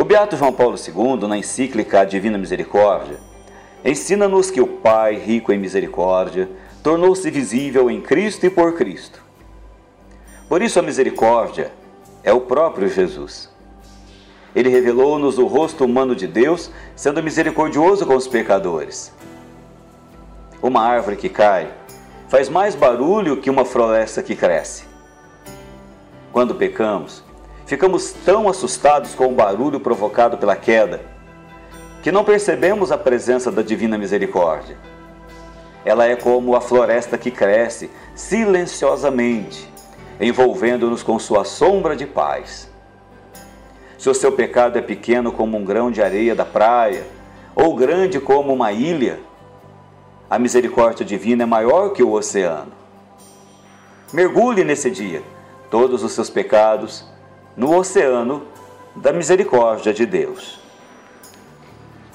O Beato João Paulo II, na encíclica Divina Misericórdia, ensina-nos que o Pai, rico em misericórdia, tornou-se visível em Cristo e por Cristo. Por isso, a misericórdia é o próprio Jesus. Ele revelou-nos o rosto humano de Deus, sendo misericordioso com os pecadores. Uma árvore que cai faz mais barulho que uma floresta que cresce. Quando pecamos, ficamos tão assustados com o barulho provocado pela queda que não percebemos a presença da divina misericórdia. Ela é como a floresta que cresce silenciosamente, envolvendo-nos com sua sombra de paz. Se o seu pecado é pequeno como um grão de areia da praia, ou grande como uma ilha, a misericórdia divina é maior que o oceano. Mergulhe nesse dia todos os seus pecados no oceano da misericórdia de Deus.